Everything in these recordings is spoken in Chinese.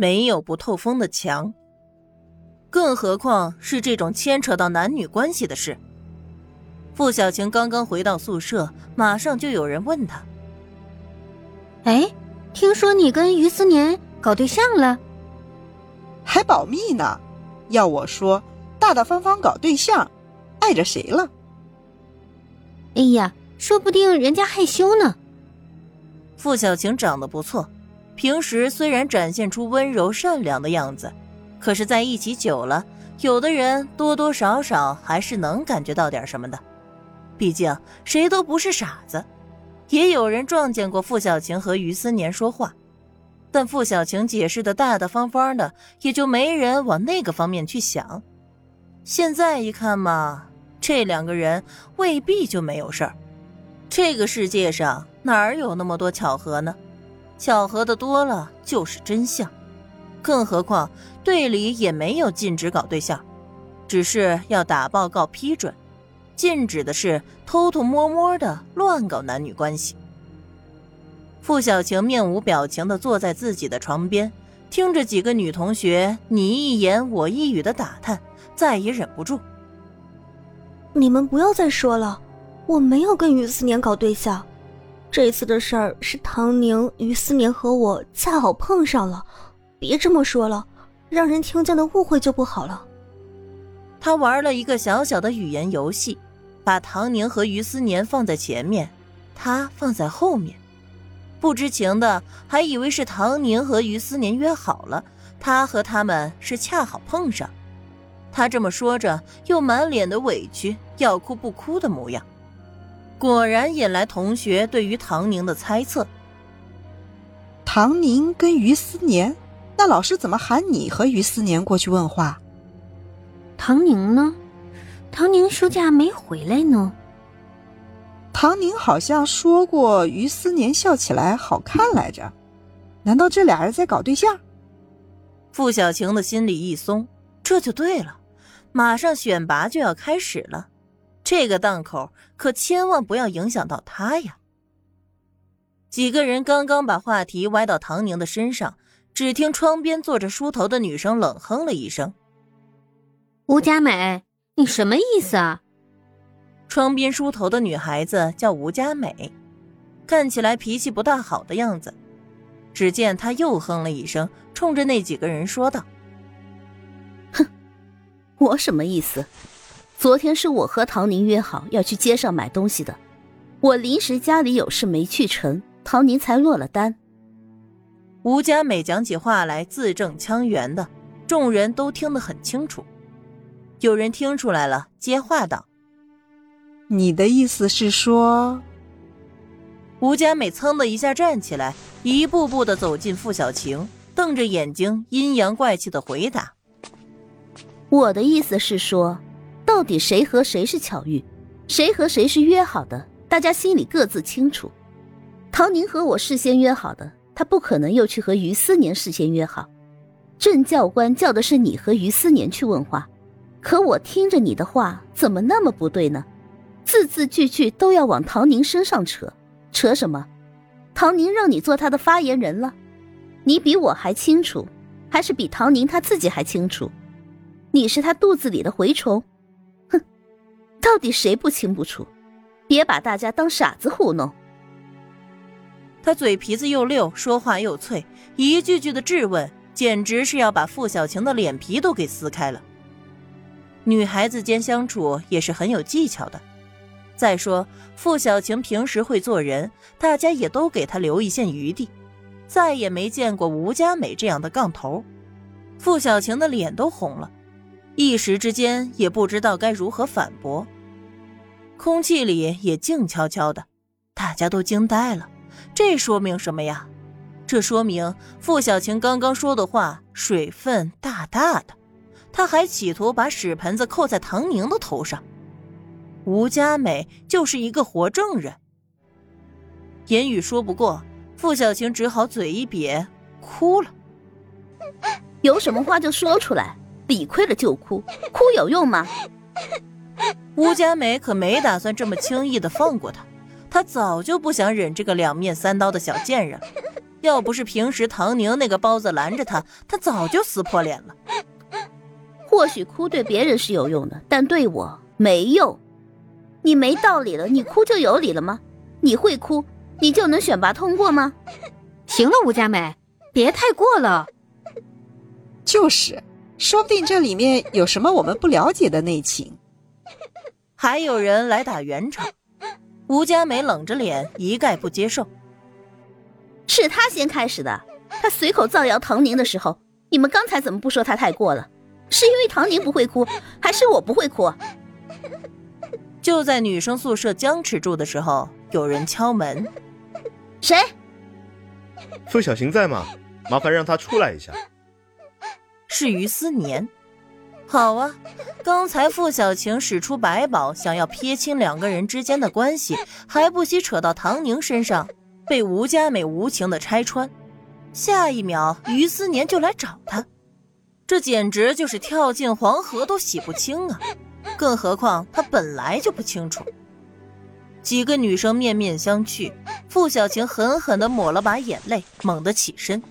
没有不透风的墙。更何况是这种牵扯到男女关系的事。傅小晴刚刚回到宿舍，马上就有人问她：“哎，听说你跟于思年搞对象了？还保密呢？要我说，大大方方搞对象，碍着谁了？”哎呀，说不定人家害羞呢。傅小晴长得不错，平时虽然展现出温柔善良的样子。可是，在一起久了，有的人多多少少还是能感觉到点什么的。毕竟谁都不是傻子。也有人撞见过傅小晴和于思年说话，但傅小晴解释的大大方方的，也就没人往那个方面去想。现在一看嘛，这两个人未必就没有事儿。这个世界上哪有那么多巧合呢？巧合的多了就是真相。更何况队里也没有禁止搞对象，只是要打报告批准。禁止的是偷偷摸摸的乱搞男女关系。傅小晴面无表情的坐在自己的床边，听着几个女同学你一言我一语的打探，再也忍不住：“你们不要再说了，我没有跟于思年搞对象。这次的事儿是唐宁、于思年和我恰好碰上了。”别这么说了，让人听见的误会就不好了。他玩了一个小小的语言游戏，把唐宁和于思年放在前面，他放在后面。不知情的还以为是唐宁和于思年约好了，他和他们是恰好碰上。他这么说着，又满脸的委屈，要哭不哭的模样，果然引来同学对于唐宁的猜测。唐宁跟于思年。那老师怎么喊你和于思年过去问话？唐宁呢？唐宁休假没回来呢。唐宁好像说过于思年笑起来好看来着，难道这俩人在搞对象？傅小晴的心里一松，这就对了，马上选拔就要开始了，这个档口可千万不要影响到他呀。几个人刚刚把话题歪到唐宁的身上。只听窗边坐着梳头的女生冷哼了一声：“吴佳美，你什么意思啊？”窗边梳头的女孩子叫吴佳美，看起来脾气不大好的样子。只见她又哼了一声，冲着那几个人说道：“哼，我什么意思？昨天是我和唐宁约好要去街上买东西的，我临时家里有事没去成，唐宁才落了单。”吴佳美讲起话来字正腔圆的，众人都听得很清楚。有人听出来了，接话道：“你的意思是说？”吴佳美噌的一下站起来，一步步的走进付小晴，瞪着眼睛，阴阳怪气的回答：“我的意思是说，到底谁和谁是巧遇，谁和谁是约好的，大家心里各自清楚。唐宁和我事先约好的。”他不可能又去和于思年事先约好，郑教官叫的是你和于思年去问话，可我听着你的话怎么那么不对呢？字字句句都要往唐宁身上扯，扯什么？唐宁让你做他的发言人了，你比我还清楚，还是比唐宁他自己还清楚？你是他肚子里的蛔虫？到底谁不清不楚？别把大家当傻子糊弄。他嘴皮子又溜，说话又脆，一句句的质问，简直是要把傅小晴的脸皮都给撕开了。女孩子间相处也是很有技巧的。再说傅小晴平时会做人，大家也都给她留一线余地。再也没见过吴佳美这样的杠头，傅小晴的脸都红了，一时之间也不知道该如何反驳。空气里也静悄悄的，大家都惊呆了。这说明什么呀？这说明傅小晴刚刚说的话水分大大的，他还企图把屎盆子扣在唐宁的头上。吴佳美就是一个活证人。言语说不过，傅小晴只好嘴一瘪，哭了。有什么话就说出来，理亏了就哭，哭有用吗？吴佳美可没打算这么轻易的放过他。他早就不想忍这个两面三刀的小贱人，要不是平时唐宁那个包子拦着他，他早就撕破脸了。或许哭对别人是有用的，但对我没用。你没道理了，你哭就有理了吗？你会哭，你就能选拔通过吗？行了，吴佳美，别太过了。就是，说不定这里面有什么我们不了解的内情。还有人来打圆场，吴佳美冷着脸，一概不接受。是他先开始的，他随口造谣唐宁的时候，你们刚才怎么不说他太过了？是因为唐宁不会哭，还是我不会哭？就在女生宿舍僵持住的时候，有人敲门。谁？傅小行在吗？麻烦让他出来一下。是于思年。好啊，刚才傅小晴使出百宝，想要撇清两个人之间的关系，还不惜扯到唐宁身上，被吴佳美无情的拆穿。下一秒，于思年就来找他。这简直就是跳进黄河都洗不清啊！更何况他本来就不清楚。几个女生面面相觑，傅小晴狠狠地抹了把眼泪，猛地起身：“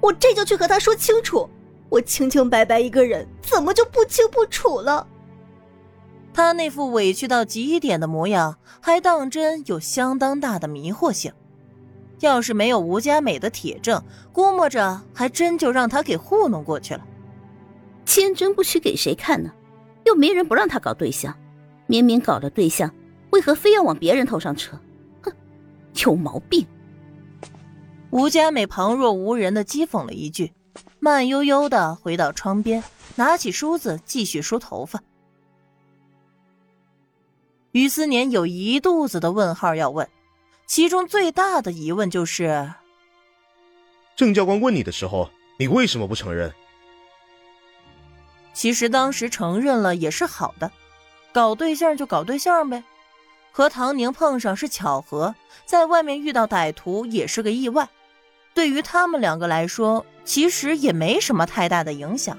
我这就去和他说清楚，我清清白白一个人，怎么就不清不楚了？”他那副委屈到极点的模样，还当真有相当大的迷惑性。要是没有吴佳美的铁证，估摸着还真就让他给糊弄过去了。千真不虚给谁看呢？又没人不让他搞对象，明明搞了对象，为何非要往别人头上扯？哼，有毛病！吴佳美旁若无人的讥讽了一句，慢悠悠的回到窗边，拿起梳子继续梳头发。于思年有一肚子的问号要问。其中最大的疑问就是，郑教官问你的时候，你为什么不承认？其实当时承认了也是好的，搞对象就搞对象呗，和唐宁碰上是巧合，在外面遇到歹徒也是个意外，对于他们两个来说，其实也没什么太大的影响。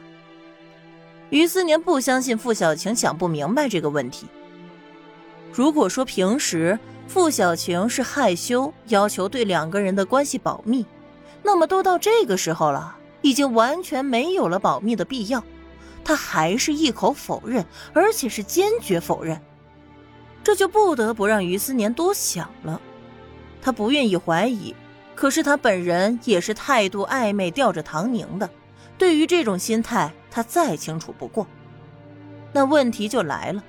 于思年不相信傅小晴想不明白这个问题。如果说平时，傅小晴是害羞，要求对两个人的关系保密。那么都到这个时候了，已经完全没有了保密的必要。他还是一口否认，而且是坚决否认。这就不得不让于思年多想了。他不愿意怀疑，可是他本人也是态度暧昧，吊着唐宁的。对于这种心态，他再清楚不过。那问题就来了，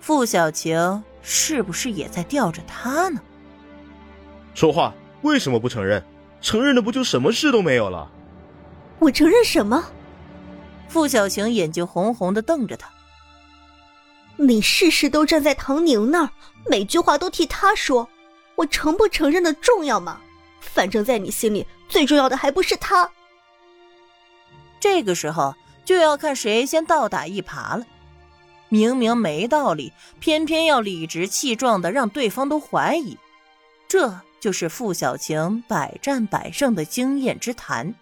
傅小晴。是不是也在吊着他呢？说话为什么不承认？承认了不就什么事都没有了？我承认什么？傅小晴眼睛红红的瞪着他。你事事都站在唐宁那儿，每句话都替他说，我承不承认的重要吗？反正，在你心里最重要的还不是他。这个时候就要看谁先倒打一耙了。明明没道理，偏偏要理直气壮的让对方都怀疑，这就是傅小晴百战百胜的经验之谈。